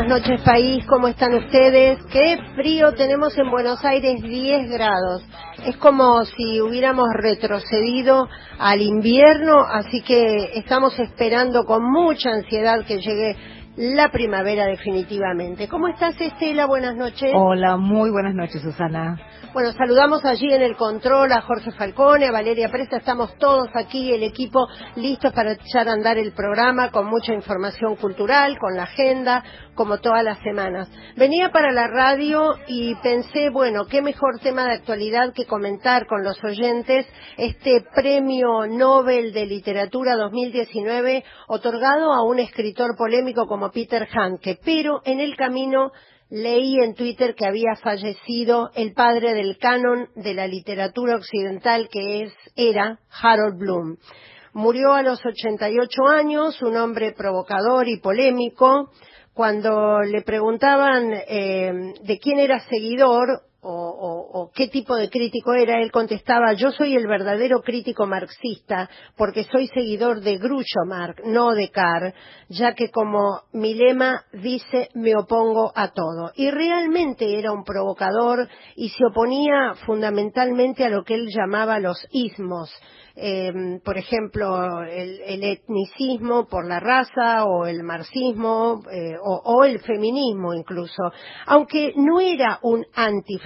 buenas noches país, ¿cómo están ustedes? Qué frío tenemos en Buenos Aires, 10 grados. Es como si hubiéramos retrocedido al invierno, así que estamos esperando con mucha ansiedad que llegue la primavera definitivamente. ¿Cómo estás Estela? Buenas noches. Hola, muy buenas noches Susana. Bueno, saludamos allí en el control a Jorge Falcone, a Valeria Presta, estamos todos aquí, el equipo, listos para echar a andar el programa con mucha información cultural, con la agenda, como todas las semanas. Venía para la radio y pensé, bueno, qué mejor tema de actualidad que comentar con los oyentes este premio Nobel de Literatura 2019 otorgado a un escritor polémico como Peter Hanke, pero en el camino leí en Twitter que había fallecido el padre del canon de la literatura occidental que es, era Harold Bloom. Murió a los 88 años, un hombre provocador y polémico. Cuando le preguntaban eh, de quién era seguidor, o, qué tipo de crítico era, él contestaba, yo soy el verdadero crítico marxista porque soy seguidor de Groucho Marx, no de Carr, ya que como mi lema dice, me opongo a todo. Y realmente era un provocador y se oponía fundamentalmente a lo que él llamaba los ismos, Em, por ejemplo, el, etnicismo por la raza o el marxismo eh, o, el feminismo incluso, aunque no era un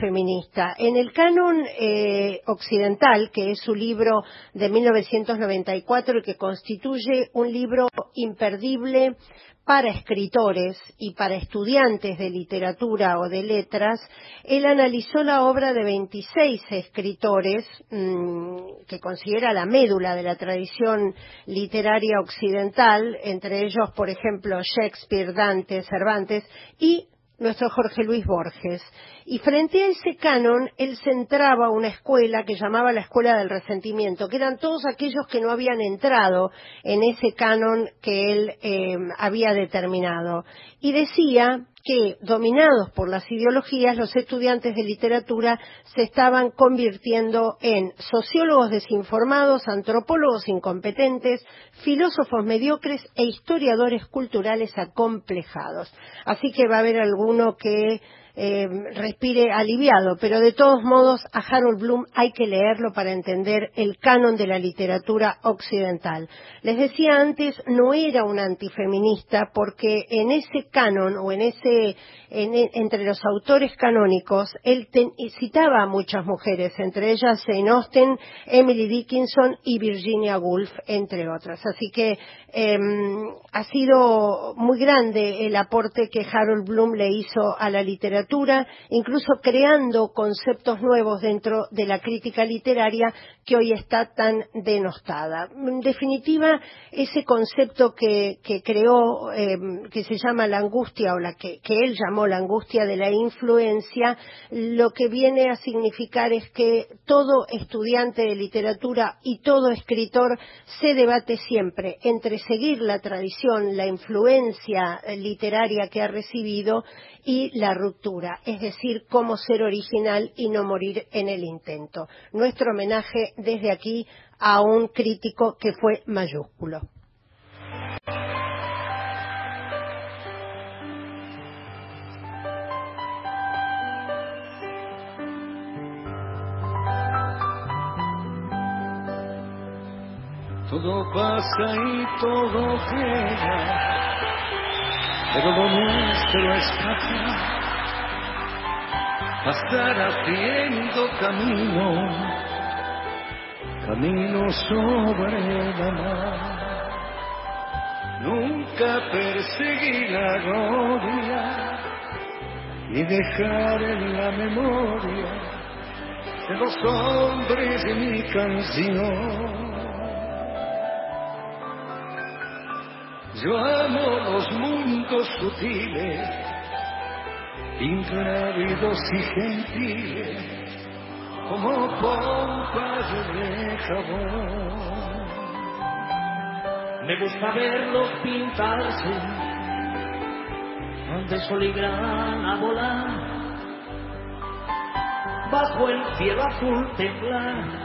antifeminista. En el canon eh, occidental, que es su libro de 1994 y que constituye un libro imperdible para escritores y para estudiantes de literatura o de letras, él analizó la obra de 26 escritores mm, que considera la médula de la tradición literaria occidental, entre ellos, por ejemplo, Shakespeare, Dante, Cervantes y nuestro Jorge Luis Borges. Y frente a ese canon, él centraba una escuela que llamaba la Escuela del Resentimiento, que eran todos aquellos que no habían entrado en ese canon que él eh, había determinado. Y decía que, dominados por las ideologías, los estudiantes de literatura se estaban convirtiendo en sociólogos desinformados, antropólogos incompetentes, filósofos mediocres e historiadores culturales acomplejados. Así que va a haber alguno que eh, respire aliviado, pero de todos modos a Harold Bloom hay que leerlo para entender el canon de la literatura occidental. Les decía antes, no era un antifeminista porque en ese canon o en ese entre los autores canónicos, él citaba a muchas mujeres, entre ellas Jane Austen, Emily Dickinson y Virginia Woolf, entre otras. Así que em, ha sido muy grande el aporte que Harold Bloom le hizo a la literatura, incluso creando conceptos nuevos dentro de la crítica literaria que hoy está tan denostada. En definitiva, ese concepto que, creó, em, que se llama la angustia o la que él llamó la angustia de la influencia, lo que viene a significar es que todo estudiante de literatura y todo escritor se debate siempre entre seguir la tradición, la influencia literaria que ha recibido y la ruptura, es decir, cómo ser original y no morir en el intento. Nuestro homenaje desde aquí a un crítico que fue mayúsculo. Todo pasa y todo queda, pero es pasar, pasar haciendo camino, camino sobre la mar. Nunca perseguir la gloria y dejar en la memoria de los hombres de mi canción Yo amo los mundos sutiles, ingrávidos y gentiles, como pompas de jabón. Me gusta verlos pintarse, donde sol y a volar, bajo el cielo azul temblar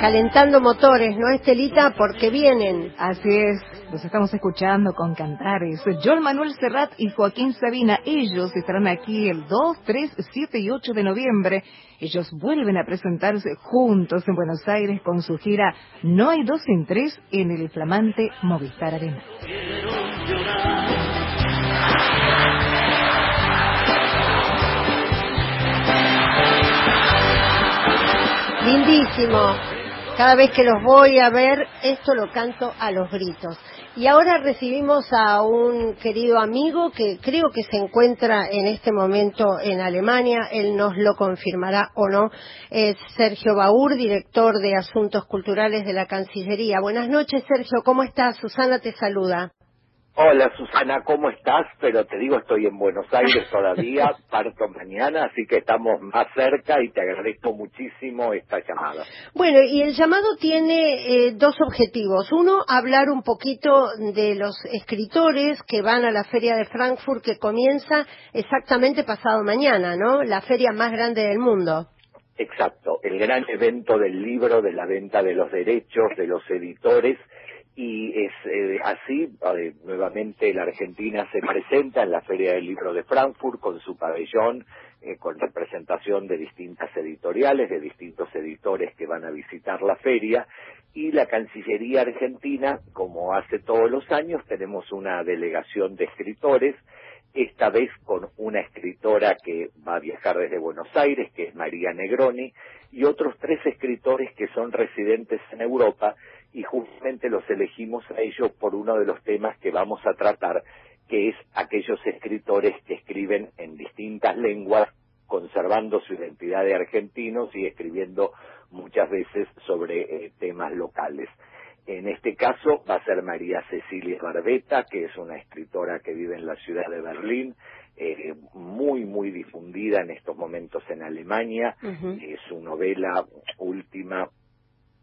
calentando motores, ¿no, Estelita? Porque vienen. Así es, los estamos escuchando con cantares. John Manuel Serrat y Joaquín Sabina, ellos estarán aquí el 2, 3, 7 y 8 de noviembre. Ellos vuelven a presentarse juntos en Buenos Aires con su gira No hay dos sin tres en el flamante Movistar Arena. Lindísimo. Cada vez que los voy a ver, esto lo canto a los gritos. Y ahora recibimos a un querido amigo que creo que se encuentra en este momento en Alemania. Él nos lo confirmará o no. Es Sergio Baur, director de Asuntos Culturales de la Cancillería. Buenas noches, Sergio. ¿Cómo estás? Susana te saluda. Hola Susana, ¿cómo estás? Pero te digo, estoy en Buenos Aires todavía, parto mañana, así que estamos más cerca y te agradezco muchísimo esta llamada. Bueno, y el llamado tiene eh, dos objetivos. Uno, hablar un poquito de los escritores que van a la Feria de Frankfurt que comienza exactamente pasado mañana, ¿no? La feria más grande del mundo. Exacto, el gran evento del libro, de la venta de los derechos, de los editores y es eh, así, eh, nuevamente la Argentina se presenta en la Feria del Libro de Frankfurt con su pabellón, eh, con representación de distintas editoriales, de distintos editores que van a visitar la feria, y la Cancillería Argentina, como hace todos los años, tenemos una delegación de escritores, esta vez con una escritora que va a viajar desde Buenos Aires, que es María Negroni, y otros tres escritores que son residentes en Europa, y justamente los elegimos a ellos por uno de los temas que vamos a tratar, que es aquellos escritores que escriben en distintas lenguas, conservando su identidad de argentinos y escribiendo muchas veces sobre eh, temas locales. En este caso va a ser María Cecilia Barbeta, que es una escritora que vive en la ciudad de Berlín, eh, muy, muy difundida en estos momentos en Alemania. su novela última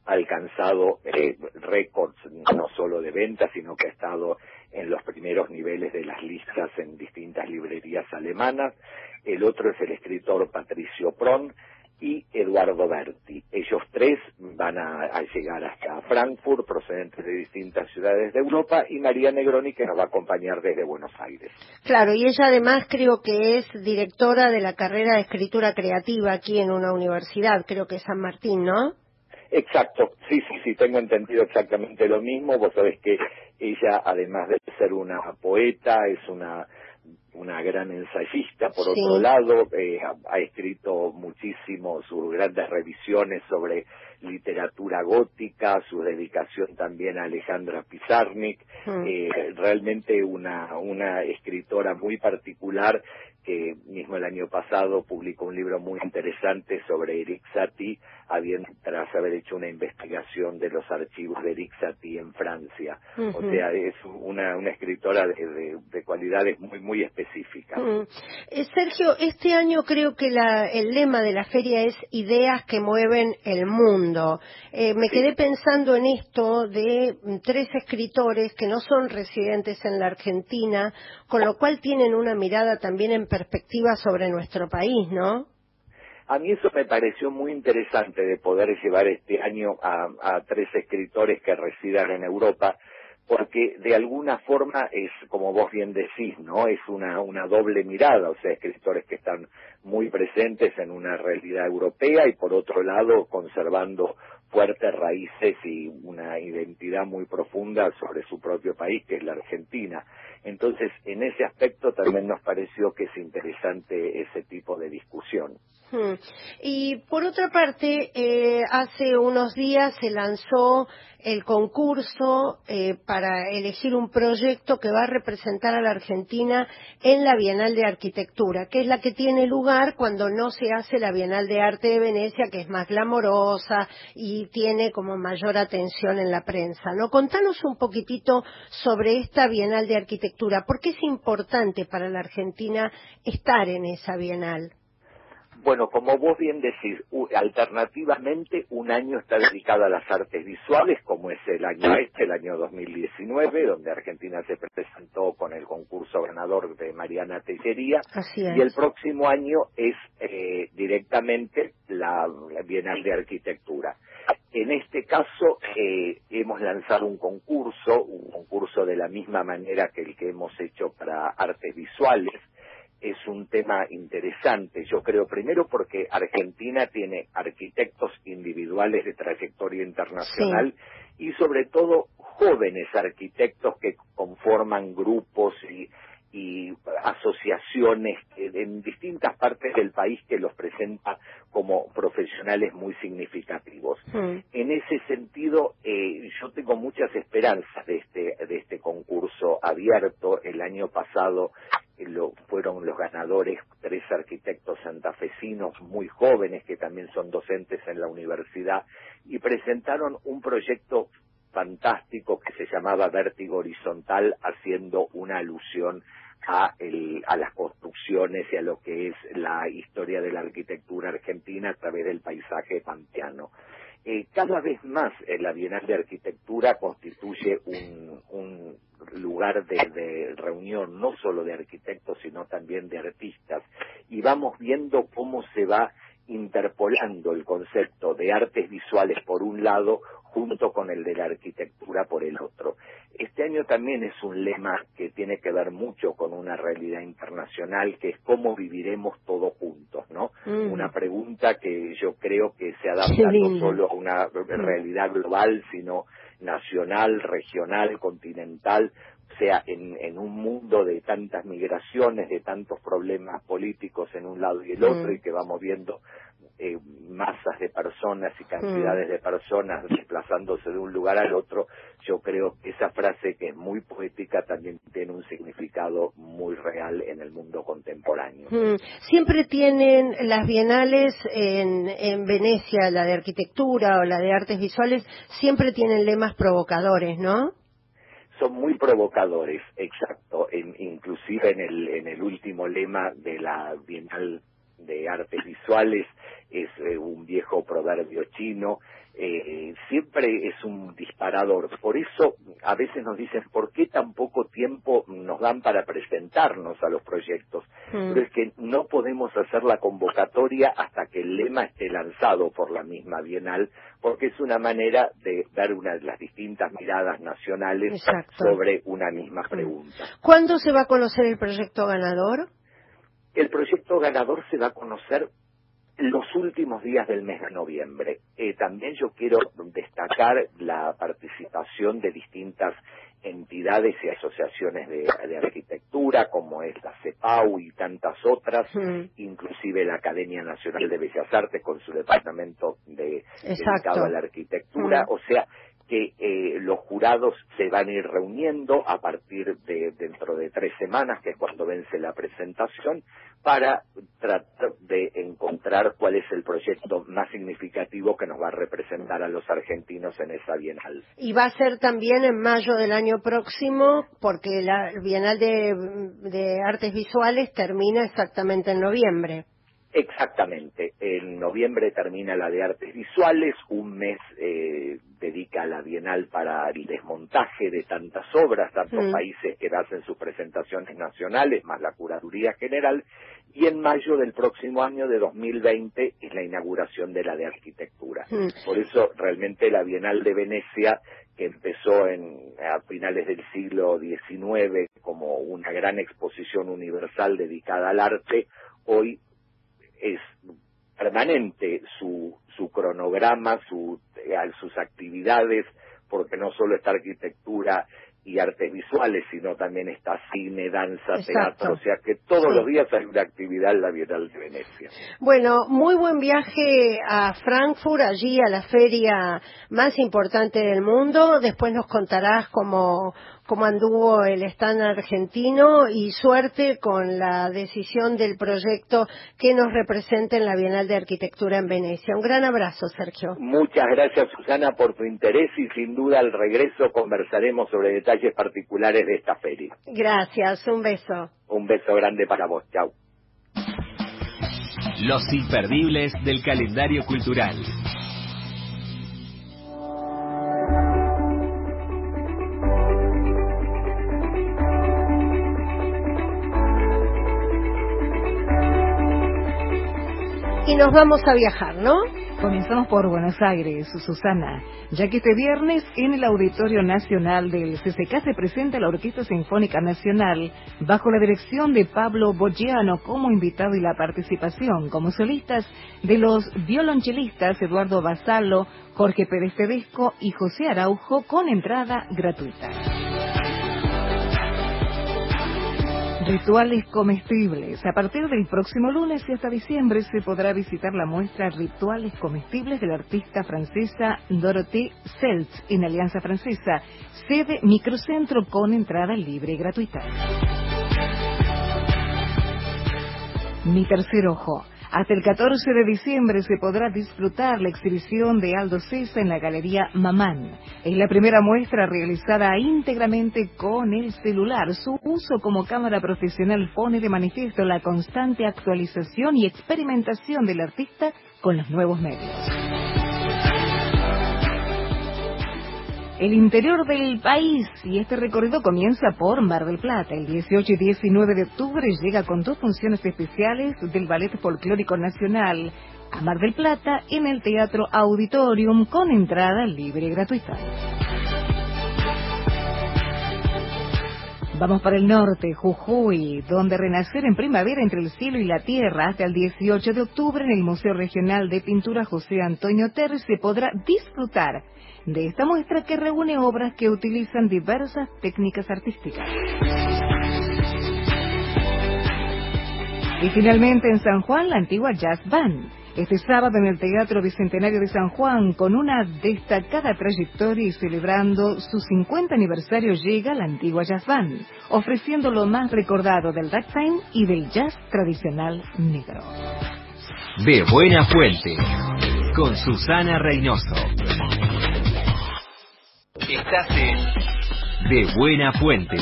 alcanzado eh, récords no solo de ventas, sino que ha estado en los primeros niveles de las listas en distintas librerías alemanas. El otro es el escritor Patricio Pron y Eduardo Berti. Ellos tres van a, llegar hasta Frankfurt, procedentes de distintas ciudades de Europa, y María Negroni, que nos va a acompañar desde Buenos Aires. Claro, y ella además creo que es directora de la carrera de escritura creativa aquí en una universidad, creo que San Martín, ¿no? Exacto, sí, sí, sí, tengo entendido exactamente lo mismo. Vos sabés que ella, además de ser una poeta, es una una gran ensayista, por otro lado, eh, ha, escrito muchísimo sus grandes revisiones sobre literatura gótica, su dedicación también a Alejandra Pizarnik, hmm. eh, realmente una, una escritora muy particular que mismo el año pasado publicó un libro muy interesante sobre Eric Satie, habiendo, tras haber hecho una investigación de los archivos de Eric Satie en Francia. O sea, es una, una escritora de, de, cualidades muy, muy específicas. Eh, Sergio, este año creo que la, el lema de la feria es Ideas que mueven el mundo. Eh, me quedé pensando en esto de tres escritores que no son residentes en la Argentina, con lo cual tienen una mirada también en perspectiva sobre nuestro país, ¿no? A mí eso me pareció muy interesante de poder llevar este año a, tres escritores que residan en Europa, porque de alguna forma es, como vos bien decís, ¿no? Es una, una doble mirada, o sea, escritores que están muy presentes en una realidad europea y por otro lado conservando fuertes raíces y una identidad muy profunda sobre su propio país, que es la Argentina. Entonces, en ese aspecto también nos pareció que es interesante ese tipo de discusión. Hmm. Y por otra parte, eh, hace unos días se lanzó el concurso eh, para elegir un proyecto que va a representar a la Argentina en la Bienal de Arquitectura, que es la que tiene lugar cuando no se hace la Bienal de Arte de Venecia, que es más glamorosa y tiene como mayor atención en la prensa. ¿No? Contanos un poquitito sobre esta Bienal de Arquitectura. ¿Por qué es importante para la Argentina estar en esa Bienal? Bueno, como vos bien decís, alternativamente un año está dedicado a las artes visuales, como es el año este, el año 2019, donde Argentina se presentó con el concurso ganador de Mariana Tellería. Y el próximo año es eh, directamente la, Bienal de Arquitectura. En este caso eh, hemos lanzado un concurso, un concurso de la misma manera que el que hemos hecho para artes visuales, es un tema interesante, yo creo, primero porque Argentina tiene arquitectos individuales de trayectoria internacional y sobre todo jóvenes arquitectos que conforman grupos y, asociaciones en distintas partes del país que los presenta como profesionales muy significativos. En ese sentido, eh, yo tengo muchas esperanzas de este, de este concurso abierto. El año pasado lo, fueron los ganadores tres arquitectos santafesinos muy jóvenes que también son docentes en la universidad y presentaron un proyecto fantástico que se llamaba Vértigo Horizontal haciendo una alusión a, el, a las construcciones y a lo que es la historia de la arquitectura argentina a través del paisaje panteano. Eh, cada vez más eh, la Bienal de Arquitectura constituye un, un lugar de, de, reunión no solo de arquitectos sino también de artistas. Y vamos viendo cómo se va interpolando el concepto de artes visuales por un lado junto con el de la arquitectura por el otro. Este año también es un lema que tiene que ver mucho con una realidad internacional, que es cómo viviremos todos juntos, ¿no? Mm. Una pregunta que yo creo que se adapta no solo a una realidad global, sino nacional, regional, continental, sea, en, en, un mundo de tantas migraciones, de tantos problemas políticos en un lado y el otro, mm. y que vamos viendo eh, masas de personas y cantidades mm. de personas desplazándose de un lugar al otro, yo creo que esa frase que es muy poética también tiene un significado muy real en el mundo contemporáneo. Mm. Siempre tienen las bienales en, en Venecia, la de arquitectura o la de artes visuales, siempre tienen lemas provocadores, ¿no? Son muy provocadores, exacto, inclusive en el, en el último lema de la Bienal de Artes Visuales es eh, un viejo proverbio chino, eh, siempre es un disparador. Por eso a veces nos dicen, ¿por qué tan poco tiempo nos dan para presentarnos a los proyectos? Mm. Pero es que no podemos hacer la convocatoria hasta que el lema esté lanzado por la misma Bienal, porque es una manera de dar una de las distintas miradas nacionales sobre una misma mm. pregunta. ¿Cuándo se va a conocer el proyecto ganador? El proyecto ganador se va a conocer los últimos días del mes de noviembre. Eh, también yo quiero destacar la participación de distintas entidades y asociaciones de, arquitectura, como es la CEPAU y tantas otras, inclusive la Academia Nacional de Bellas Artes con su departamento de, dedicado a la arquitectura. O sea, que eh, los jurados se van a ir reuniendo a partir de dentro de tres semanas, que es cuando vence la presentación, para tratar de encontrar cuál es el proyecto más significativo que nos va a representar a los argentinos en esa Bienal. Y va a ser también en mayo del año próximo, porque la Bienal de Artes Visuales termina exactamente en noviembre. Exactamente. En noviembre termina la de artes visuales, un mes eh, dedica la Bienal para el desmontaje de tantas obras, tantos mm. países que hacen sus presentaciones nacionales, más la curaduría general, y en mayo del próximo año de 2020 es la inauguración de la de arquitectura. Mm. Por eso realmente la Bienal de Venecia, que empezó en, a finales del siglo XIX como una gran exposición universal dedicada al arte, hoy es permanente su, su cronograma, su, sus actividades, porque no solo está arquitectura y artes visuales, sino también está cine, danza, teatro, o sea que todos los días hay una actividad en la Bienal de Venecia. Bueno, muy buen viaje a Frankfurt, allí a la feria más importante del mundo. Después nos contarás cómo, cómo anduvo el stand argentino y suerte con la decisión del proyecto que nos representa en la Bienal de Arquitectura en Venecia. Un gran abrazo, Sergio. Muchas gracias, Susana, por tu interés y sin duda al regreso conversaremos sobre detalles particulares de esta feria. Gracias, un beso. Un beso grande para vos, chao. Los imperdibles del calendario cultural. Nos vamos a viajar, ¿no? Comenzamos por Buenos Aires, Susana, ya que este viernes en el Auditorio Nacional del CCK se presenta la Orquesta Sinfónica Nacional bajo la dirección de Pablo Boggiano como invitado y la participación como solistas de los violonchelistas Eduardo Basalo, Jorge Pérez Tedesco y José Araujo con entrada gratuita. Rituales comestibles. A partir del próximo lunes y hasta diciembre se podrá visitar la muestra Rituales comestibles de la artista francesa Dorothée Seltz en Alianza Francesa, sede microcentro con entrada libre y gratuita. Mi tercer ojo. Hasta el 14 de diciembre se podrá disfrutar la exhibición de Aldo César en la Galería Mamán. Es la primera muestra realizada íntegramente con el celular. Su uso como cámara profesional pone de manifiesto la constante actualización y experimentación del artista con los nuevos medios el interior del país y este recorrido comienza por Mar del Plata. El 18 y 19 de octubre llega con dos funciones especiales del Ballet Folclórico Nacional a Mar del Plata en el Teatro Auditorium con entrada libre y gratuita. Vamos para el norte, Jujuy, donde renacer en primavera entre el cielo y la tierra hasta el 18 de octubre en el Museo Regional de Pintura José Antonio Terres se podrá disfrutar de esta muestra que reúne obras que utilizan diversas técnicas artísticas. Y finalmente en San Juan, la antigua Jazz Band. Este sábado en el Teatro Bicentenario de San Juan, con una destacada trayectoria y celebrando su 50 aniversario, llega la antigua Jazz Band, ofreciendo lo más recordado del ragtime y del jazz tradicional negro. De Buena Fuente, con Susana Reynoso. Estás en De Buena Fuente.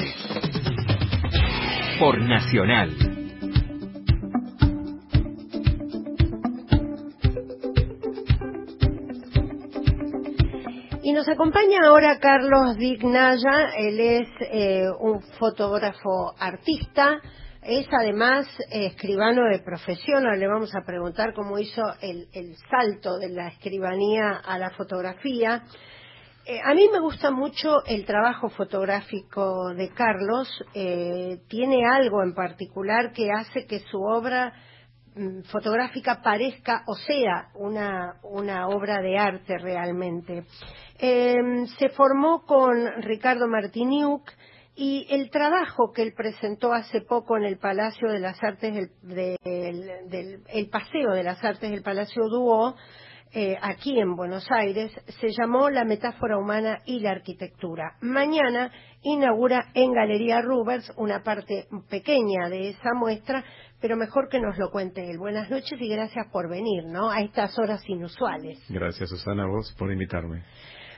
Por Nacional. Nos acompaña ahora Carlos Dignaya, él es eh, un fotógrafo artista, es además escribano de profesión, ahora le vamos a preguntar cómo hizo el, el salto de la escribanía a la fotografía. Eh, a mí me gusta mucho el trabajo fotográfico de Carlos. Eh, tiene algo en particular que hace que su obra fotográfica parezca o sea una, una obra de arte realmente. Em, se formó con Ricardo Martiniuk y el trabajo que él presentó hace poco en el Palacio de las Artes del, el Paseo de las Artes del Palacio Duo eh, aquí en Buenos Aires se llamó La metáfora humana y la arquitectura. Mañana inaugura en Galería Rubers una parte pequeña de esa muestra, pero mejor que nos lo cuente él. Buenas noches y gracias por venir, ¿no? A estas horas inusuales. Gracias, Susana, a vos por invitarme.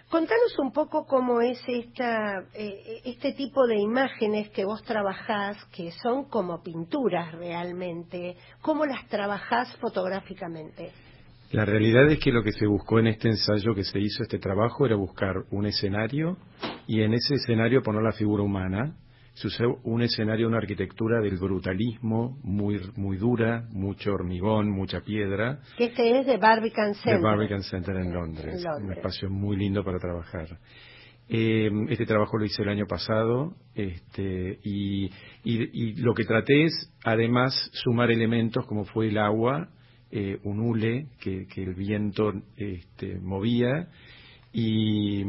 Contanos un poco cómo es esta, eh, este tipo de imágenes que vos trabajás, que son como pinturas realmente. ¿Cómo las trabajás fotográficamente? La realidad es que lo que se buscó en este ensayo que se hizo, este trabajo, era buscar un escenario y en ese escenario poner la figura humana. Se usó un escenario, una arquitectura del brutalismo muy, muy dura, mucho hormigón, mucha piedra. Este es de Barbican Center. De Barbican Center en Londres. Un espacio muy lindo para trabajar. Eh, este trabajo lo hice el año pasado este, y, y, lo que traté es, además, sumar elementos como fue el agua, eh, un hule que, el viento este, movía y,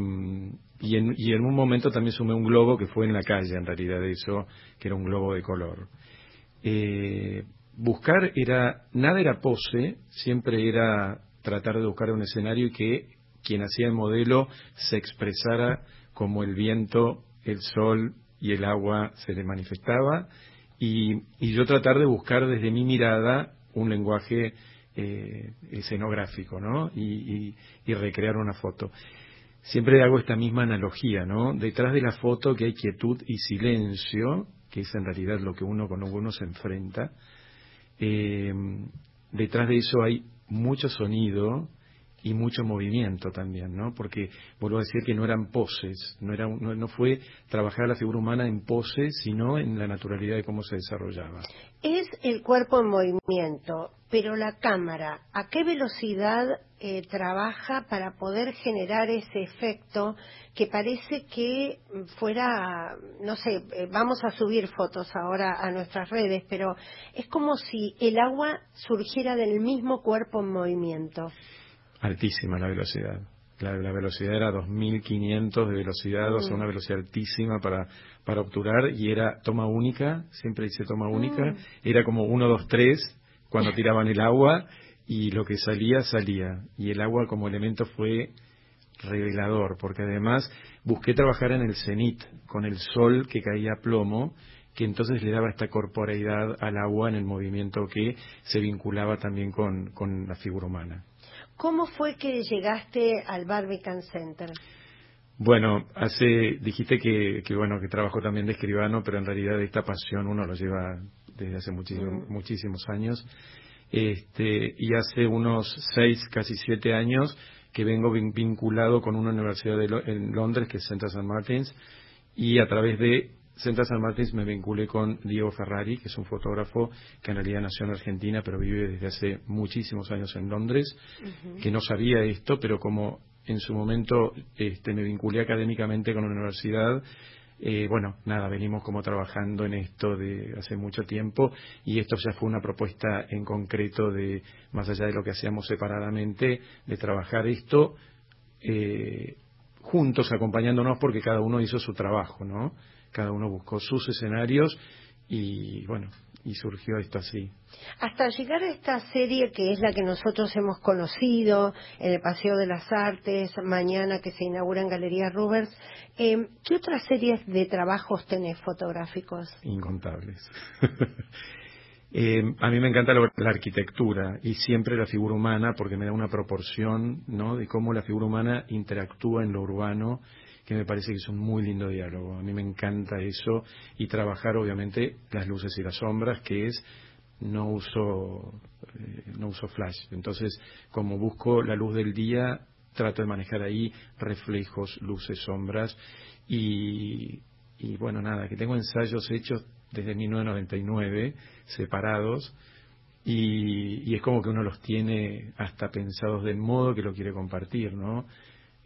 y, en, un momento también sumé un globo que fue en la calle, en realidad eso, que era un globo de color. Eh, buscar era, nada era pose, siempre era tratar de buscar un escenario y que quien hacía el modelo se expresara como el viento, el sol y el agua se le manifestaba y, y yo tratar de buscar desde mi mirada un lenguaje eh, escenográfico, ¿no? Y, recrear una foto. Siempre hago esta misma analogía, ¿no? Detrás de la foto que hay quietud y silencio, que es en realidad lo que uno con uno se enfrenta, eh, detrás de eso hay mucho sonido y mucho movimiento también, ¿no? Porque vuelvo a decir que no eran poses, no era no, no, fue trabajar la figura humana en poses, sino en la naturalidad de cómo se desarrollaba. Es el cuerpo en movimiento, pero la cámara, ¿a qué velocidad eh, trabaja para poder generar ese efecto que parece que fuera, no sé, eh, vamos a subir fotos ahora a nuestras redes, pero es como si el agua surgiera del mismo cuerpo en movimiento? Altísima la velocidad. La, velocidad era 2500 de velocidad, o sea, mm. una velocidad altísima para, para obturar y era toma única, siempre dice toma única, mm. era como 1, 2, 3 cuando tiraban el agua y lo que salía, salía. Y el agua como elemento fue revelador, porque además busqué trabajar en el cenit, con el sol que caía a plomo, que entonces le daba esta corporeidad al agua en el movimiento que se vinculaba también con, con la figura humana. ¿Cómo fue que llegaste al Barbican Center? Bueno, hace, dijiste que, que, bueno que trabajo también de escribano, pero en realidad esta pasión uno lo lleva desde hace muchísimo, muchísimos años. Este, y hace unos seis, casi siete años que vengo vinculado con una universidad de en Londres, que es Central St. Martins, y a través de Central San Martins me vinculé con Diego Ferrari, que es un fotógrafo que en realidad nació en Argentina, pero vive desde hace muchísimos años en Londres, que no sabía esto, pero como en su momento este, me vinculé académicamente con la universidad, eh, bueno, nada, venimos como trabajando en esto de hace mucho tiempo y esto ya fue una propuesta en concreto de, más allá de lo que hacíamos separadamente, de trabajar esto eh, juntos, acompañándonos porque cada uno hizo su trabajo, ¿no? Cada uno buscó sus escenarios y bueno, y surgió esto así. Hasta llegar a esta serie que es la que nosotros hemos conocido en el Paseo de las Artes, mañana que se inaugura en Galería Rubers, eh, ¿qué otras series de trabajos tenés fotográficos? Incontables. Eh, a mí me encanta la, la, arquitectura y siempre la figura humana porque me da una proporción ¿no? de cómo la figura humana interactúa en lo urbano que me parece que es un muy lindo diálogo. A mí me encanta eso y trabajar obviamente las luces y las sombras, que es no uso eh, no uso flash. Entonces, como busco la luz del día, trato de manejar ahí reflejos, luces, sombras y, y bueno, nada, que tengo ensayos hechos desde 1999 separados y, y, es como que uno los tiene hasta pensados del modo que lo quiere compartir, ¿no?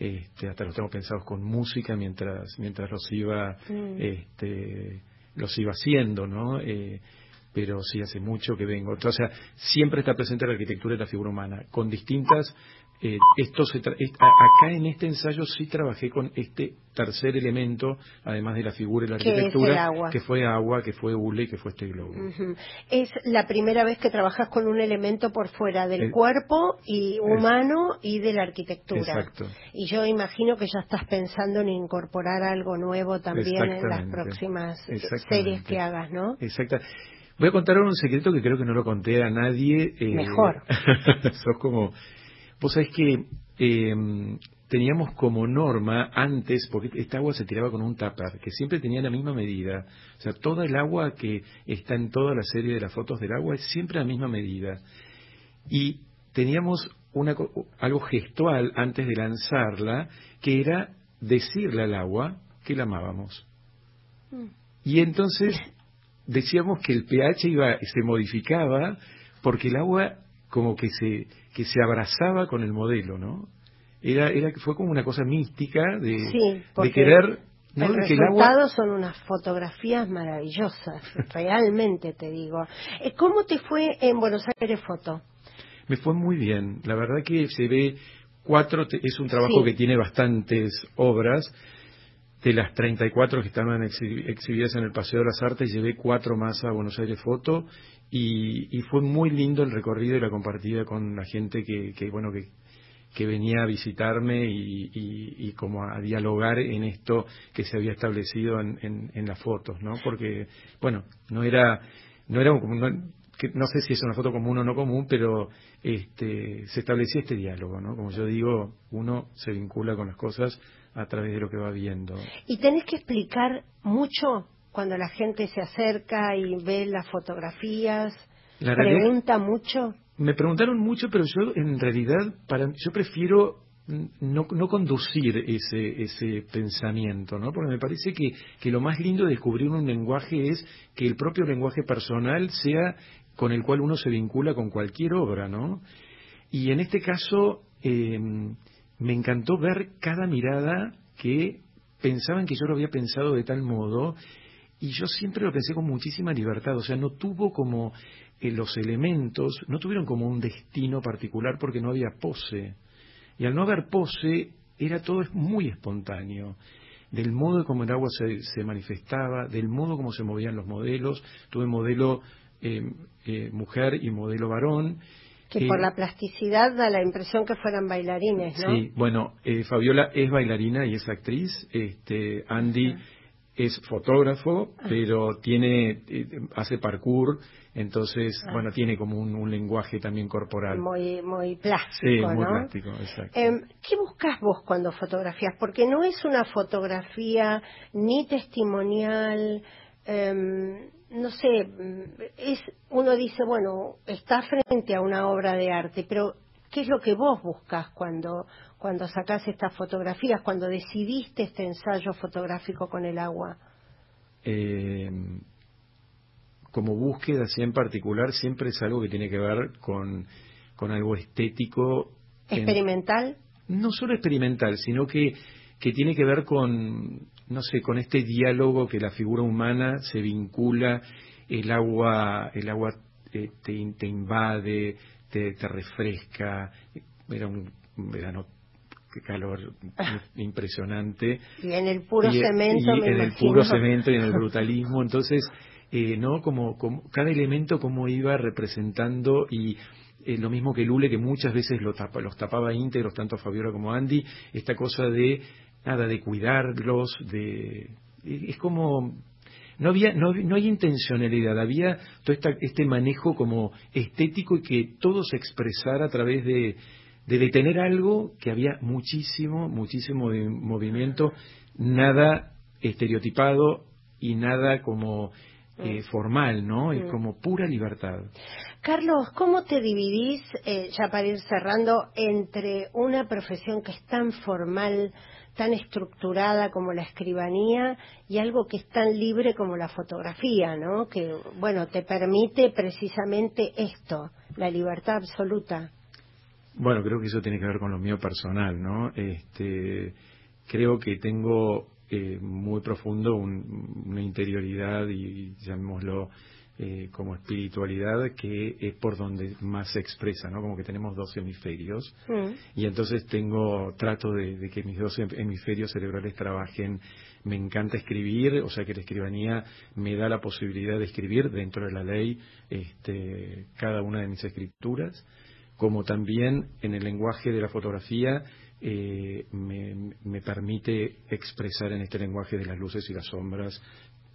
Este, hasta los tengo pensados con música mientras mientras los iba mm. este, los iba haciendo no eh, pero sí hace mucho que vengo o sea siempre está presente la arquitectura y la figura humana con distintas eh, esto se acá en este ensayo sí trabajé con este tercer elemento, además de la figura y la arquitectura, que fue agua, que fue hule y que fue este globo. Es la primera vez que trabajas con un elemento por fuera del eh, cuerpo y humano y de la arquitectura. Exacto. Y yo imagino que ya estás pensando en incorporar algo nuevo también en las próximas series que hagas, ¿no? Exacto. Voy a contar un secreto que creo que no lo conté a nadie. Eh, Mejor. sos como Vos sabés que em, teníamos como norma antes, porque esta agua se tiraba con un tapar, que siempre tenía la misma medida. O sea, toda el agua que está en toda la serie de las fotos del agua es siempre la misma medida. Y teníamos una, algo gestual antes de lanzarla, que era decirle al agua que la amábamos. Y entonces decíamos que el pH iba, se modificaba porque el agua como que se que se abrazaba con el modelo, ¿no? Era, era fue como una cosa mística de, de querer ¿no? El resultado son unas fotografías maravillosas, realmente te digo. Eh, ¿Cómo te fue en Buenos Aires Foto? Me fue muy bien. La verdad que se ve cuatro, es un trabajo que tiene bastantes obras. De las 34 que estaban exhibidas en el Paseo de las Artes, llevé cuatro más a Buenos Aires Foto y, fue muy lindo el recorrido y la compartida con la gente que, que bueno, que, que venía a visitarme y, y, como a dialogar en esto que se había establecido en, en, las fotos, ¿no? Porque, bueno, no era, no era como, no, no sé si es una foto común o no común, pero este, se establecía este diálogo, ¿no? Como yo digo, uno se vincula con las cosas a través de lo que va viendo. Y tenés que explicar mucho cuando la gente se acerca y ve las fotografías? ¿Pregunta mucho? me preguntaron mucho, pero yo en realidad, para, yo prefiero no, no conducir ese, ese pensamiento, ¿no? Porque me parece que, que lo más lindo de descubrir un lenguaje es que el propio lenguaje personal sea con el cual uno se vincula con cualquier obra, ¿no? Y en este caso em, me encantó ver cada mirada que pensaban que yo lo había pensado de tal modo y yo siempre lo pensé con muchísima libertad, o sea, no tuvo como eh, los elementos, no tuvieron como un destino particular porque no había pose. Y al no haber pose, era todo muy espontáneo. Del modo como el agua se, manifestaba, del modo como se movían los modelos. Tuve modelo eh, eh, mujer y modelo varón. Que por la plasticidad da la impresión que fueran bailarines, ¿no? Sí, bueno, eh, Fabiola es bailarina y es actriz. Este, Andy es fotógrafo, ah. pero tiene, hace parkour entonces, ah. bueno, tiene como un, lenguaje también corporal. Muy, muy plástico. Sí, muy plástico, exacto. Em, ¿Qué buscas vos cuando fotografías? Porque no es una fotografía ni testimonial, em, no sé, es, uno dice, bueno, está frente a una obra de arte, pero ¿qué es lo que vos buscas cuando, cuando sacás estas fotografías, cuando decidiste este ensayo fotográfico con el agua? Eh, como búsqueda así en particular siempre es algo que tiene que ver con, con algo estético. ¿Experimental? no solo experimental, sino que, que tiene que ver con, no sé, con este diálogo que la figura humana se vincula, el agua, el agua eh, te, te, invade, te, te refresca. Era un verano qué calor impresionante. Y en el puro cemento, y en el puro cemento y en el brutalismo. Entonces, eh, ¿no? Como, cada elemento como iba representando y eh, lo mismo que Lule, que muchas veces lo tapa, los tapaba íntegros, tanto Fabiola como Andy, esta cosa de, nada, de cuidarlos, de... Es como no había no, no hay intencionalidad había todo este manejo como estético y que todo se expresara a través de, de detener algo que había muchísimo muchísimo movimiento nada estereotipado y nada como eh, formal, ¿no? Es como pura libertad. Carlos, ¿cómo te dividís, eh, ya para ir cerrando, entre una profesión que es tan formal, tan estructurada como la escribanía y algo que es tan libre como la fotografía, ¿no? Que, bueno, te permite precisamente esto, la libertad absoluta. Bueno, creo que eso tiene que ver con lo mío personal, ¿no? Este, creo que tengo eh, muy profundo, una interioridad y llamémoslo eh, como espiritualidad que es por donde más se expresa, ¿no? Como que tenemos dos hemisferios mm. y entonces tengo, trato de, que mis dos hemisferios cerebrales trabajen. Me encanta escribir, o sea que la escribanía me da la posibilidad de escribir dentro de la ley este, cada una de mis escrituras, como también en el lenguaje de la fotografía eh, me, me, permite expresar en este lenguaje de las luces y las sombras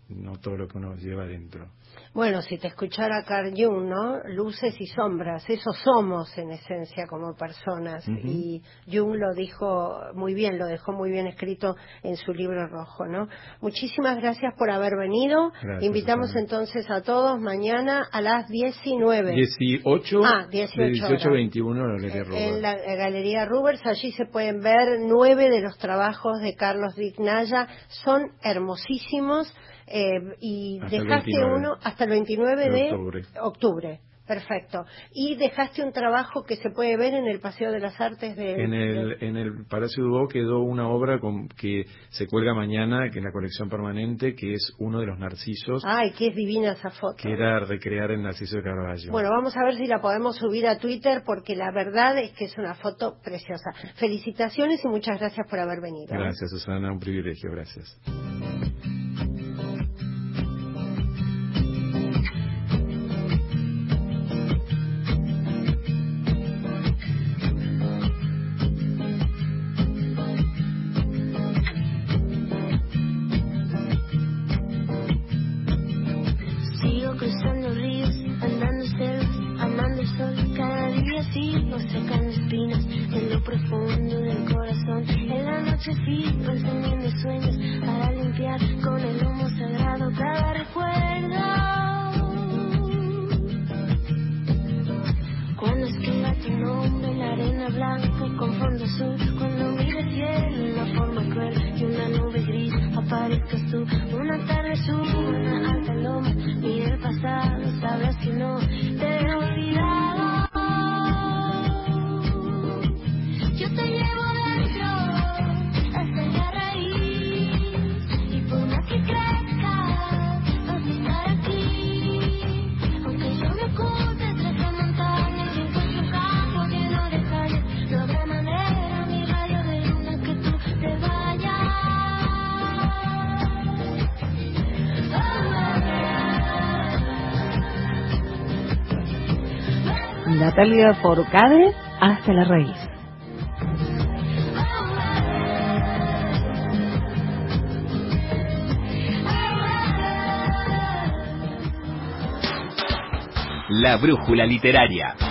no todo lo que uno lleva adentro. Bueno, si te escuchara Carl Jung, ¿no? Luces y sombras, eso somos en esencia como personas. Y Jung lo dijo muy bien, lo dejó muy bien escrito en su libro rojo, ¿no? Muchísimas gracias por haber venido. Invitamos entonces a todos mañana a las 19. 18. Ah, 18. 21 en la Galería Rubers. En la Galería Rubers, allí se pueden ver nueve de los trabajos de Carlos Dignaya. Son hermosísimos eh, y dejaste uno hasta el 29 de, octubre. Perfecto. Y dejaste un trabajo que se puede ver en el Paseo de las Artes de... En el, en el Palacio Dubó quedó una obra con, que se cuelga mañana, que es la colección permanente, que es uno de los narcisos. Ay, qué es divina esa foto. Que era recrear el narciso de Caravaggio. Bueno, vamos a ver si la podemos subir a Twitter, porque la verdad es que es una foto preciosa. Felicitaciones y muchas gracias por haber venido. Gracias, Susana, un privilegio, gracias. Natalia Forcade hasta la raíz. La brújula literaria.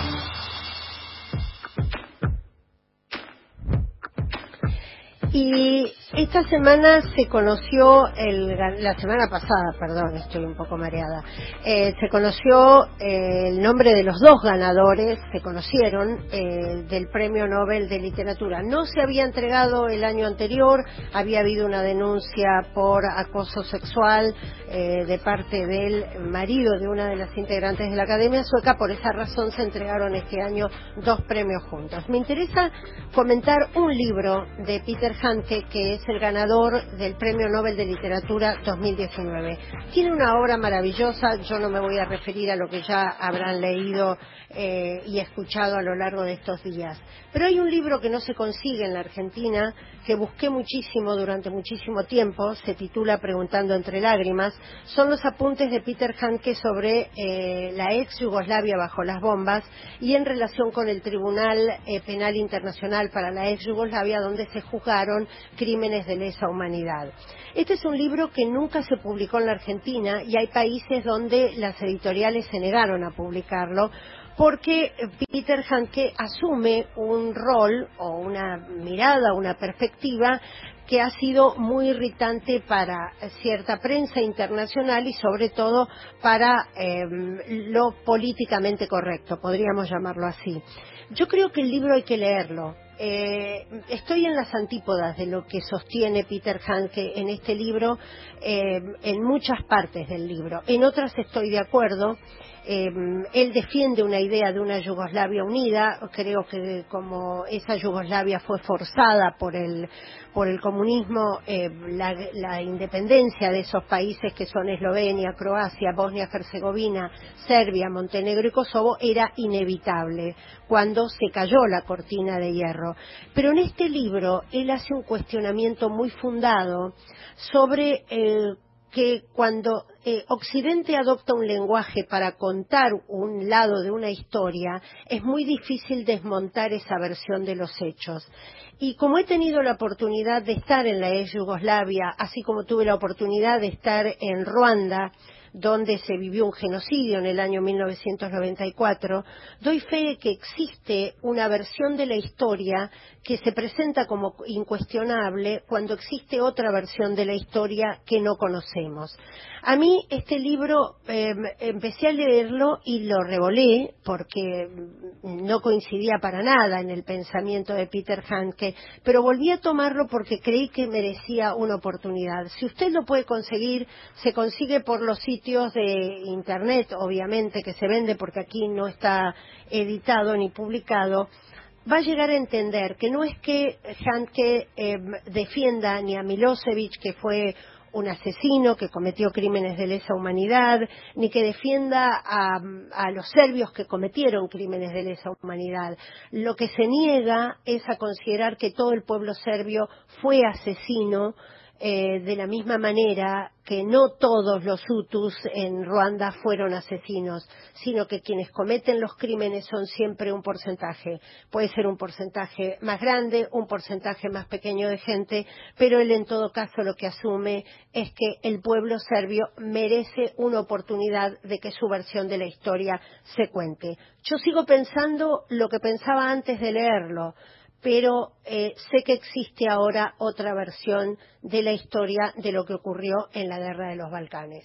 Esta semana se conoció, el, la semana pasada, perdón, estoy un poco mareada, eh, se conoció eh, el nombre de los dos ganadores, se conocieron, eh, del Premio Nobel de Literatura. No se había entregado el año anterior, había habido una denuncia por acoso sexual de parte del marido de una de las integrantes de la Academia Sueca, por esa razón se entregaron este año dos premios juntos. Me interesa comentar un libro de Peter Hanke, que es el ganador del Premio Nobel de Literatura 2019. Tiene una obra maravillosa, yo no me voy a referir a lo que ya habrán leído eh, y escuchado a lo largo de estos días. Pero hay un libro que no se consigue en la Argentina, que busqué muchísimo durante muchísimo tiempo, se titula Preguntando entre lágrimas, son los apuntes de Peter Hanke sobre eh, la ex Yugoslavia bajo las bombas y en relación con el Tribunal eh, Penal Internacional para la ex Yugoslavia, donde se juzgaron crímenes de lesa humanidad. Este es un libro que nunca se publicó en la Argentina y hay países donde las editoriales se negaron a publicarlo porque Peter Hanke asume un rol o una mirada, una perspectiva que ha sido muy irritante para cierta prensa internacional y sobre todo para em, lo políticamente correcto, podríamos llamarlo así. Yo creo que el libro hay que leerlo. Eh, estoy en las antípodas de lo que sostiene Peter Hanke en este libro, em, en muchas partes del libro. En otras estoy de acuerdo eh, él defiende una idea de una Yugoslavia unida, creo que como esa Yugoslavia fue forzada por el, por el comunismo, la, la, independencia de esos países que son Eslovenia, Croacia, Bosnia-Herzegovina, Serbia, Montenegro y Kosovo era inevitable cuando se cayó la cortina de hierro. Pero en este libro él hace un cuestionamiento muy fundado sobre eh, que cuando eh, Occidente adopta un lenguaje para contar un lado de una historia, es muy difícil desmontar esa versión de los hechos. Y como he tenido la oportunidad de estar en la ex Yugoslavia, así como tuve la oportunidad de estar en Ruanda, donde se vivió un genocidio en el año 1994, doy fe de que existe una versión de la historia que se presenta como incuestionable cuando existe otra versión de la historia que no conocemos. A mí este libro em, empecé a leerlo y lo revolé porque no coincidía para nada en el pensamiento de Peter Handke, pero volví a tomarlo porque creí que merecía una oportunidad. Si usted lo puede conseguir, se consigue por los sitios de Internet, obviamente, que se vende porque aquí no está editado ni publicado va a llegar a entender que no es que Handke em, defienda ni a Milosevic, que fue un asesino que cometió crímenes de lesa humanidad, ni que defienda a, a, los serbios que cometieron crímenes de lesa humanidad. Lo que se niega es a considerar que todo el pueblo serbio fue asesino eh, de la misma manera que no todos los Hutus en Ruanda fueron asesinos, sino que quienes cometen los crímenes son siempre un porcentaje. Puede ser un porcentaje más grande, un porcentaje más pequeño de gente, pero él en todo caso lo que asume es que el pueblo serbio merece una oportunidad de que su versión de la historia se cuente. Yo sigo pensando lo que pensaba antes de leerlo pero eh, sé que existe ahora otra versión de la historia de lo que ocurrió en la guerra de los Balcanes.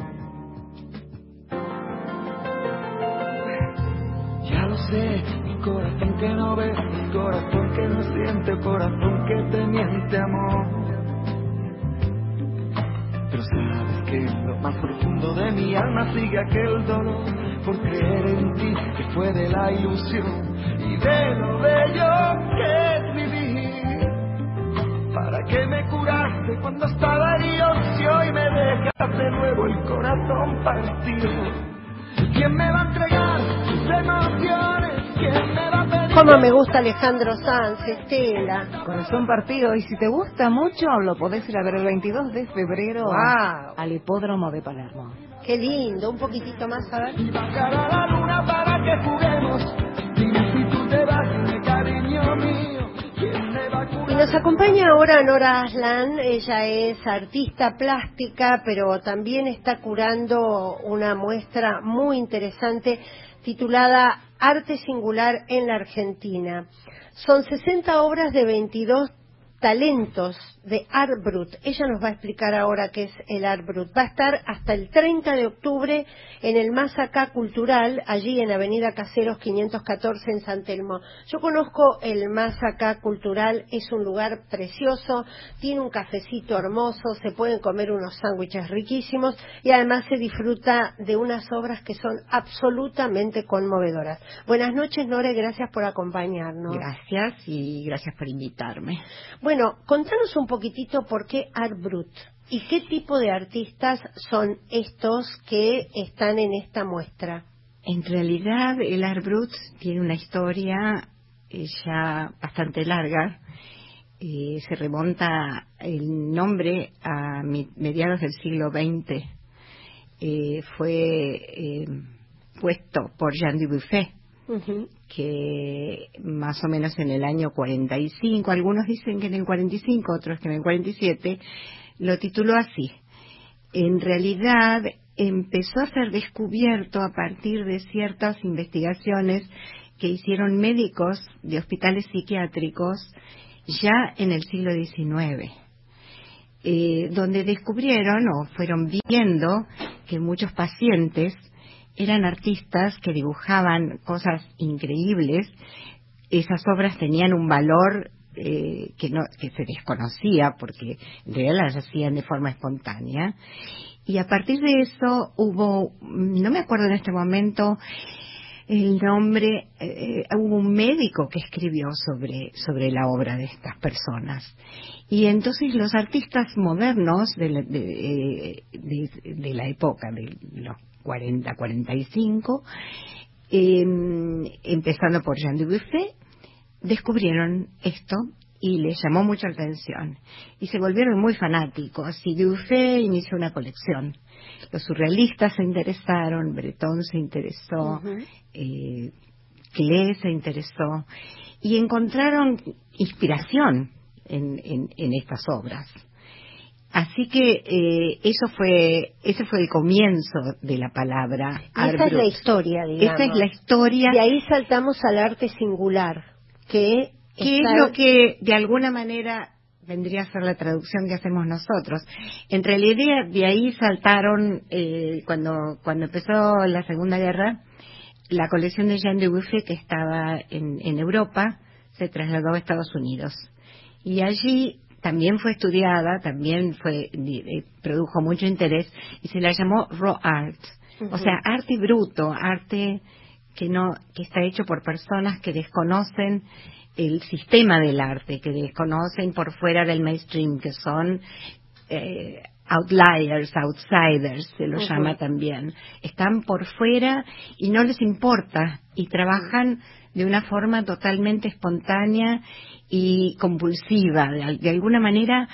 Sé, mi corazón que no ve, mi corazón que no siente, corazón que te miente amor. Pero sabes que en lo más profundo de mi alma sigue aquel dolor por creer en ti que fue de la ilusión y de lo bello que es vivir. ¿Para qué me curaste cuando estaba herido hoy me dejas de nuevo el corazón partido? ¿Quién me va a entregar sus emociones? ¿Quién me va a pedir? Cómo me gusta Alejandro Sanz, Estela. Corazón partido. Y si te gusta mucho, lo podés ir a ver el 22 de febrero Wow. al hipódromo de Palermo. Qué lindo, un poquitito más, a ver. Y bajar a la luna para que juguemos. Dime si tú te vas, Y nos acompaña ahora Nora Aslan, ella es artista plástica, pero también está curando una muestra muy interesante titulada Arte Singular en la Argentina. Son 60 obras de 22 talentos de Art Brut. Ella nos va a explicar ahora qué es el Art Brut. Va a estar hasta el 30 de octubre en el Más Acá Cultural, allí en Avenida Caseros 514 en San Telmo. Yo conozco el Más Acá Cultural, es un lugar precioso, tiene un cafecito hermoso, se pueden comer unos sándwiches riquísimos y además se disfruta de unas obras que son absolutamente conmovedoras. Buenas noches, Nora, y gracias por acompañarnos. Gracias y gracias por invitarme. Bueno, contanos un poquitito por qué Art Brut y qué tipo de artistas son estos que están en esta muestra. En realidad, el Art Brut tiene una historia eh, ya bastante larga. Eh, se remonta el nombre a mediados del siglo XX. Eh, fue puesto por Jean Dubuffet. Que más o menos en el año 45, algunos dicen que en el 45, otros que en el 47, lo tituló así. En realidad empezó a ser descubierto a partir de ciertas investigaciones que hicieron médicos de hospitales psiquiátricos ya en el siglo XIX eh, donde descubrieron o fueron viendo que muchos pacientes eran artistas que dibujaban cosas increíbles. Esas obras tenían un valor eh, que, no, que se desconocía porque en realidad las hacían de forma espontánea. Y a partir de eso hubo, no me acuerdo en este momento, el nombre, eh, hubo un médico que escribió sobre, sobre la obra de estas personas. Y entonces los artistas modernos de la, de, eh, de- de la época, de los 40, 45, eh, empezando por Jean Dubuffet, descubrieron esto y les llamó mucho la atención. Y se volvieron muy fanáticos. Y Dubuffet inició una colección. Los surrealistas se interesaron, Breton se interesó, eh, Klee se interesó y encontraron inspiración en, en- en estas obras. Así que eh, eso fue ese fue el comienzo de la palabra. Esa es la historia, digamos. Esa es la historia Y ahí saltamos al arte singular, que, que es lo que de alguna manera vendría a ser la traducción que hacemos nosotros. En realidad de ahí saltaron eh, cuando cuando empezó la Segunda Guerra la colección de Jean Dubuffet que estaba en, en Europa se trasladó a Estados Unidos y allí también fue estudiada, también fue eh, produjo mucho interés y se la llamó raw art, o sea, arte bruto, arte que no que está hecho por personas que desconocen el sistema del arte, que desconocen por fuera del mainstream, que son eh, outliers, outsiders, se lo llama también. Están por fuera y no les importa y trabajan de una forma totalmente espontánea y compulsiva. De, de alguna manera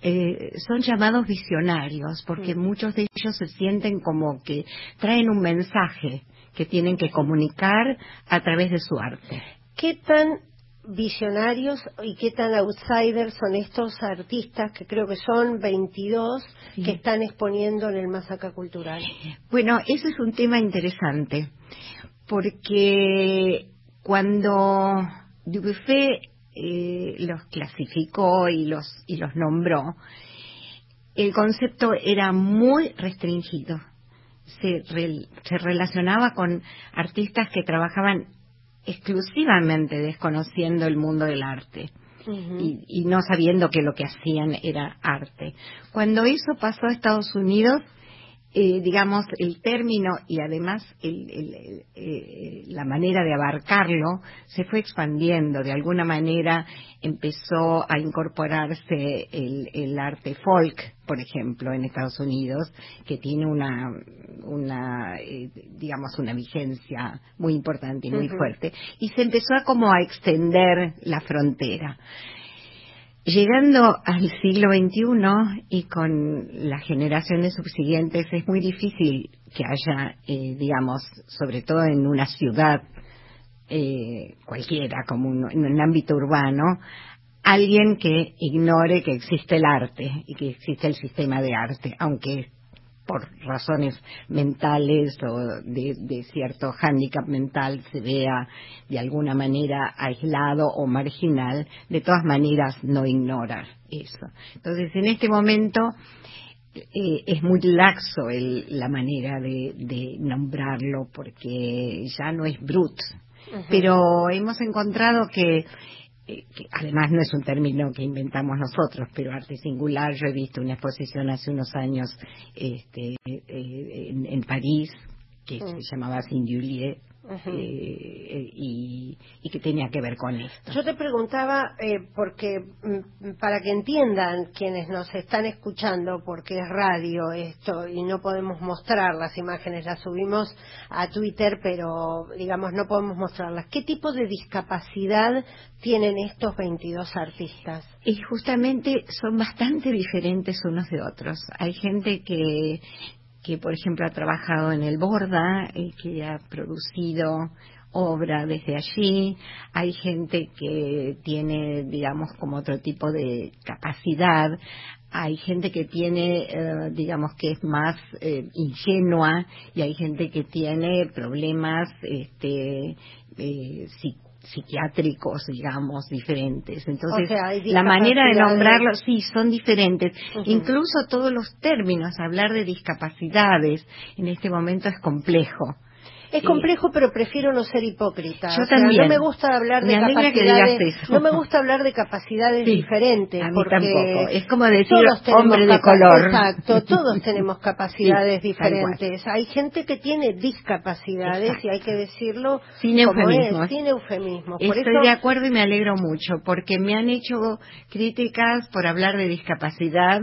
eh, son llamados visionarios porque muchos de ellos se sienten como que traen un mensaje que tienen que comunicar a través de su arte. ¿Qué tan visionarios y qué tan outsiders son estos artistas, que creo que son 22, Sí. que están exponiendo en el Masaca Cultural? Bueno, eso es un tema interesante, porque cuando Dubuffet eh, los clasificó y los, y los nombró, el concepto era muy restringido. Se, se relacionaba con artistas que trabajaban exclusivamente desconociendo el mundo del arte. y, y, no sabiendo que lo que hacían era arte. Cuando eso pasó a Estados Unidos, eh, digamos, el término y además eh, la manera de abarcarlo se fue expandiendo. De alguna manera empezó a incorporarse el, arte folk, por ejemplo, en Estados Unidos, que tiene una, una eh, digamos, una vigencia muy importante y muy fuerte. Y se empezó a como a extender la frontera. Llegando al siglo XXI y con las generaciones subsiguientes es muy difícil que haya, eh, digamos, sobre todo en una ciudad eh, cualquiera, como en un ámbito urbano, alguien que ignore que existe el arte y que existe el sistema de arte, aunque por razones mentales o de, cierto hándicap mental se vea de alguna manera aislado o marginal, de todas maneras no ignora eso. Entonces, en este momento eh, es muy laxo la manera de, nombrarlo porque ya no es brut. Pero hemos encontrado que eh, que además no es un término que inventamos nosotros, pero arte singular, yo he visto una exposición hace unos años este, eh, en, París que mm. se llamaba Singulier, eh, y, que tenía que ver con esto. Yo te preguntaba, eh, porque mm, para que entiendan quienes nos están escuchando, porque es radio esto y no podemos mostrar las imágenes, las subimos a Twitter, pero digamos no podemos mostrarlas. ¿Qué tipo de discapacidad tienen estos 22 artistas? Y justamente son bastante diferentes unos de otros. Hay gente que que por ejemplo ha trabajado en el Borda y que ha producido obra desde allí, hay gente que tiene, digamos, como otro tipo de capacidad, hay gente que tiene, eh, digamos, que es más eh, ingenua y hay gente que tiene problemas este, eh, psiquiátricos, digamos, diferentes. Entonces, la manera de nombrarlos, sí, son diferentes. Incluso todos los términos, hablar de discapacidades en este momento es complejo. Es complejo, pero prefiero no ser hipócrita. Yo también. No me gusta hablar de capacidades. No me gusta hablar de capacidades diferentes. A mí porque tampoco. Es como decir hombre de color. Exacto. Todos tenemos capacidades diferentes. Hay gente que tiene discapacidades y hay que decirlo sin eufemismo. sin eufemismo. Estoy de acuerdo y me alegro mucho porque me han hecho críticas por hablar de discapacidad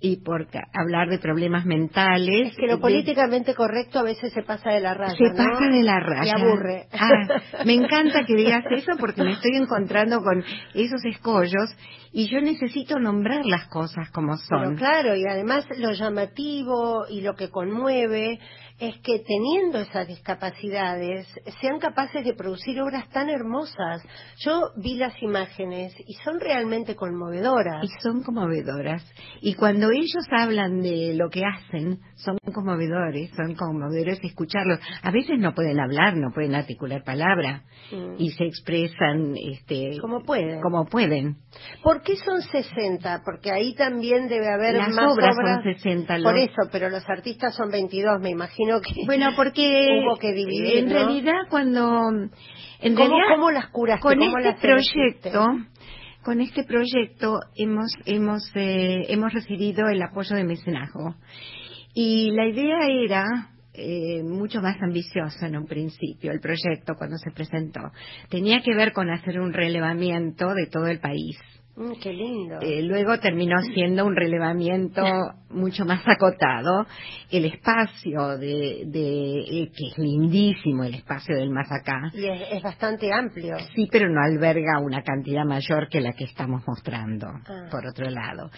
y por hablar de problemas mentales. Es que lo políticamente correcto a veces se pasa de la raya. Se pasa de la raya. Y aburre. Ah, me encanta que digas eso porque me estoy encontrando con esos escollos y yo necesito nombrar las cosas como son. Pero claro, y además lo llamativo y lo que conmueve es que teniendo esas discapacidades sean capaces de producir obras tan hermosas. Yo vi las imágenes y son realmente conmovedoras. Y son conmovedoras. Y cuando ellos hablan de lo que hacen, son conmovedores, son conmovedores escucharlos. A veces no pueden hablar, no pueden articular palabra mm. y se expresan este, como pueden. Como pueden. ¿Por qué son 60? Porque ahí también debe haber las más obras. son 60. Por eso, pero los artistas son 22, me imagino bueno, porque hubo que dividir, en realidad cuando en ¿Cómo, ¿Cómo, las curaste? Con ¿Cómo este proyecto, con este proyecto hemos hemos eh, hemos recibido el apoyo de mecenazgo y la idea era eh, mucho más ambiciosa en un principio, el proyecto cuando se presentó. Tenía que ver con hacer un relevamiento de todo el país Mm, qué lindo. Eh, luego terminó siendo un relevamiento mucho más acotado. El espacio de, eh, que es lindísimo, el espacio del más acá. Y es, bastante amplio. Sí, pero no alberga una cantidad mayor que la que estamos mostrando, ah. por otro lado.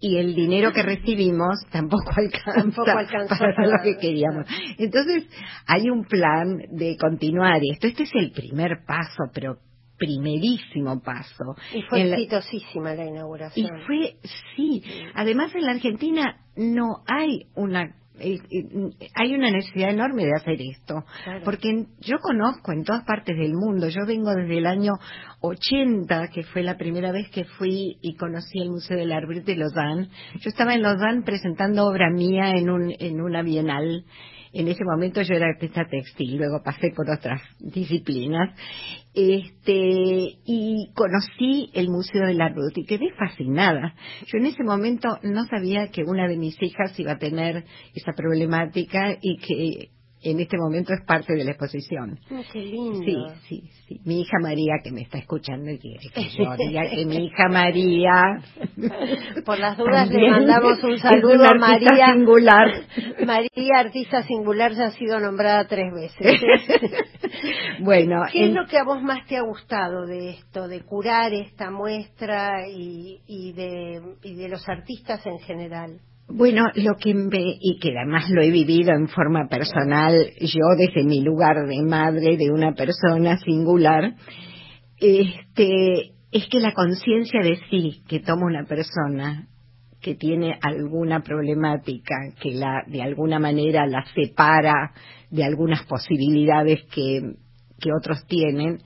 Y el dinero que recibimos tampoco alcanza, tampoco alcanza para lo que queríamos. Entonces, hay un plan de continuar esto. Este es el primer paso, pero primerísimo paso. Y fue exitosísima la inauguración. Y fue, sí. Además, en la Argentina no hay una hay una necesidad enorme de hacer esto, porque yo conozco en todas partes del mundo, yo vengo desde el año 80, que fue la primera vez que fui y conocí el Museo del Arbre de Lausanne. Yo estaba en Lausanne presentando obra mía en, un, en una bienal en ese momento yo era artista textil, luego pasé por otras disciplinas, este, y conocí el Museo de la Ruth y quedé fascinada. Yo en ese momento no sabía que una de mis hijas iba a tener esa problemática y que en este momento es parte de la exposición. Oh, qué lindo. Sí, sí, sí. Mi hija María, que me está escuchando y quiere que yo diga que mi hija María. Por las dudas le mandamos un saludo a María. singular. María, artista singular, ya ha sido nombrada tres veces. bueno. ¿Qué es lo que a vos más te ha gustado de esto, de curar esta muestra y, y, de, y de los artistas en general? Bueno, lo que me, y que además lo he vivido en forma personal, yo desde mi lugar de madre de una persona singular, este, es que la conciencia de sí que toma una persona que tiene alguna problemática, que la, de alguna manera la separa de algunas posibilidades que, que otros tienen,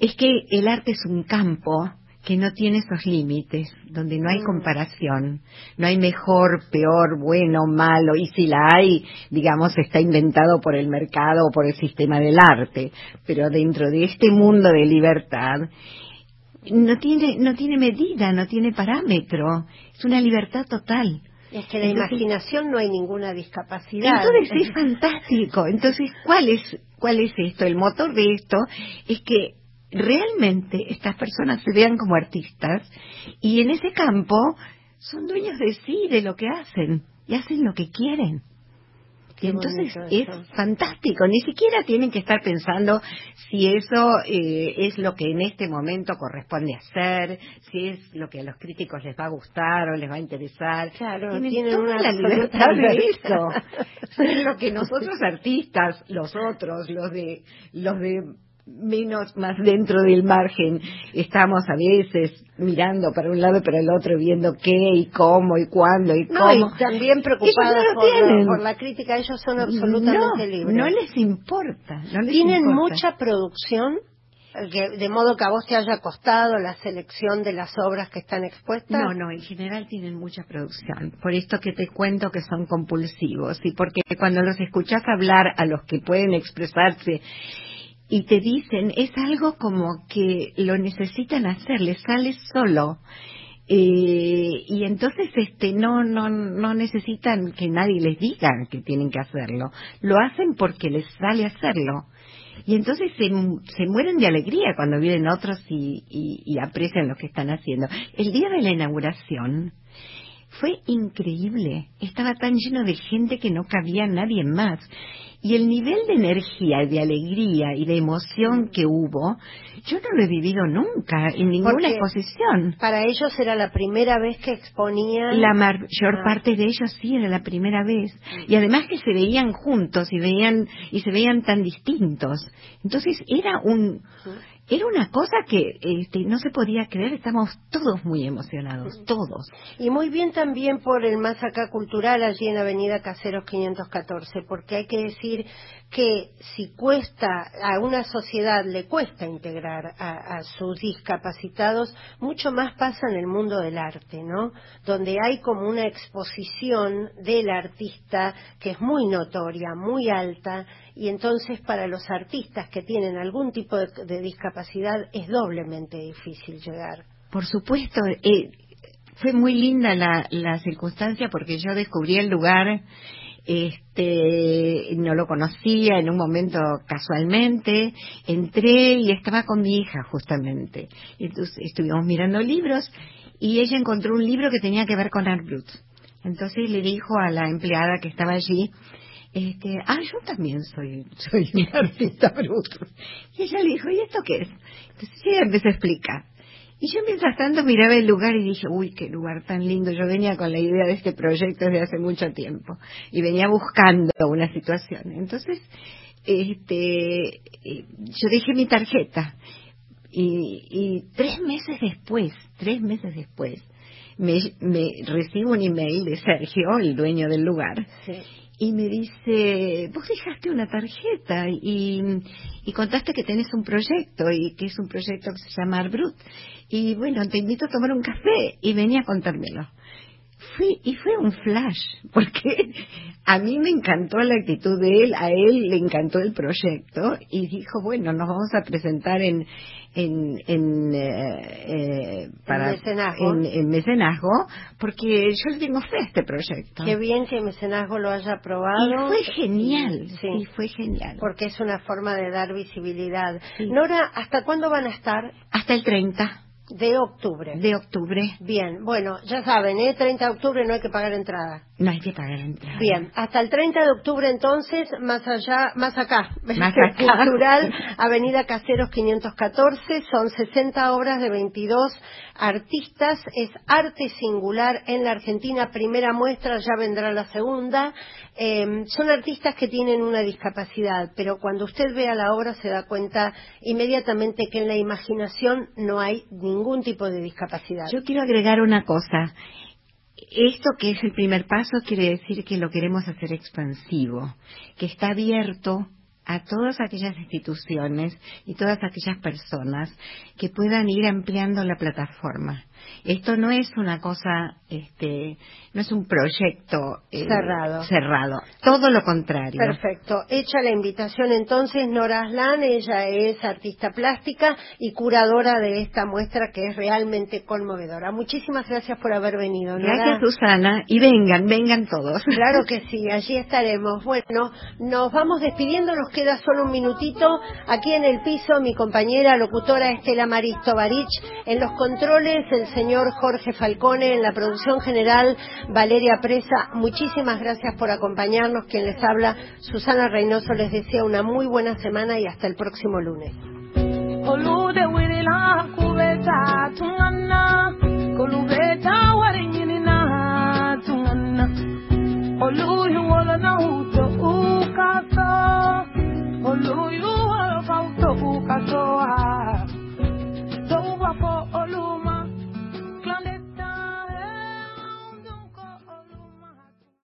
es que el arte es un campo que no tiene esos límites, donde no hay mm. comparación, no hay mejor, peor, bueno, malo, y si la hay, digamos, está inventado por el mercado o por el sistema del arte, pero dentro de este mundo de libertad, no tiene, no tiene medida, no tiene parámetro, es una libertad total. Es que la imaginación no hay ninguna discapacidad. Entonces es fantástico. Entonces, ¿cuál es, cuál es esto? El motor de esto es que realmente estas personas se vean como artistas y en ese campo son dueños de sí, de lo que hacen y hacen lo que quieren. y entonces es fantástico, ni siquiera tienen que estar pensando si eso eh, es lo que en este momento corresponde hacer, si es lo que a los críticos les va a gustar o les va a interesar. Claro, tienen, una la libertad de eso. es lo que nosotros artistas, los otros, los de los de menos más dentro del margen. Estamos a veces mirando para un lado y para el otro viendo qué y cómo y cuándo y cómo y también preocupados por, la crítica ellos son absolutamente libres no les importa tienen mucha producción de modo que a vos te haya costado la selección de las obras que están expuestas? No, no, en general tienen mucha producción. Por esto que te cuento que son compulsivos y porque cuando los escuchas hablar a los que pueden expresarse y te dicen, es algo como que lo necesitan hacer, les sale solo. Eh, y entonces este no no no necesitan que nadie les diga que tienen que hacerlo lo hacen porque les sale hacerlo y entonces se, se mueren de alegría cuando vienen otros y, y, y aprecian lo que están haciendo el día de la inauguración fue increíble estaba tan lleno de gente que no cabía nadie más y el nivel de energía, de alegría y de emoción que hubo, yo no lo he vivido nunca en ninguna exposición. Para ellos era la primera vez que exponían. La mayor ah. parte de ellos sí era la primera vez. Y además que se veían juntos y veían y se veían tan distintos. Entonces era un era una cosa que este, no se podía creer, estamos todos muy emocionados, todos. Y muy bien también por el Más Acá Cultural allí en Avenida Caseros 514, porque hay que decir que si cuesta, a una sociedad le cuesta integrar a, a, sus discapacitados, mucho más pasa en el mundo del arte, ¿no? Donde hay como una exposición del artista que es muy notoria, muy alta, y entonces para los artistas que tienen algún tipo de, discapacidad es doblemente difícil llegar. Por supuesto, eh, fue muy linda la, la circunstancia porque yo descubrí el lugar este no lo conocía en un momento casualmente entré y estaba con mi hija justamente entonces estuvimos mirando libros y ella encontró un libro que tenía que ver con Art Brut entonces le dijo a la empleada que estaba allí este, ah, yo también soy, soy un artista bruto. Y ella le dijo, ¿y esto qué es? Entonces ella empezó a explicar. Y yo mientras tanto miraba el lugar y dije, uy, qué lugar tan lindo. Yo venía con la idea de este proyecto desde hace mucho tiempo y venía buscando una situación. Entonces, este, eh, yo dejé mi tarjeta y, tres meses después, tres meses después, me, me recibo un email de Sergio, el dueño del lugar, y me dice, vos dejaste una tarjeta y, contaste que tenés un proyecto y que es un proyecto que se llama Arbrut. Y bueno, te invito a tomar un café y venía a contármelo. Fui, y fue un flash, porque a mí me encantó la actitud de él, a él le encantó el proyecto y dijo, bueno, nos vamos a presentar en, en, en, eh, eh para, mecenazgo. En, mecenazgo, porque yo le tengo fe a este proyecto. Qué bien que mecenazgo lo haya aprobado. Y fue genial, sí. fue genial. Porque es una forma de dar visibilidad. Nora, ¿hasta cuándo van a estar? Hasta el 30. De octubre. De octubre. Bien, bueno, ya saben, ¿eh? 30 de octubre no hay que pagar entrada. No hay que pagar entrada. Bien, hasta el 30 de octubre entonces, más allá, más acá, más acá. Cultural, Avenida Caseros 514, son 60 obras de 22 artistas, es arte singular en la Argentina, primera muestra, ya vendrá la segunda. Eh, son artistas que tienen una discapacidad, pero cuando usted vea la obra se da cuenta inmediatamente que en la imaginación no hay ningún tipo de discapacidad. Yo quiero agregar una cosa. Esto que es el primer paso quiere decir que lo queremos hacer expansivo, que está abierto a todas aquellas instituciones y todas aquellas personas que puedan ir ampliando la plataforma. Esto no es una cosa, este, no es un proyecto eh, cerrado. cerrado, todo lo contrario. Perfecto. Hecha la invitación entonces, Nora Aslan, ella es artista plástica y curadora de esta muestra que es realmente conmovedora. Muchísimas gracias por haber venido. Nora. Gracias, Susana, y vengan, vengan todos. Claro que sí, allí estaremos. Bueno, nos vamos despidiendo, nos queda solo un minutito. Aquí en el piso, mi compañera locutora Estela Maristo Barich, en los controles, el señor Jorge Falcone, en la producción general Valeria Presa. Muchísimas gracias por acompañarnos. Quien les habla, Susana Reynoso, les desea una muy buena semana y hasta el próximo lunes.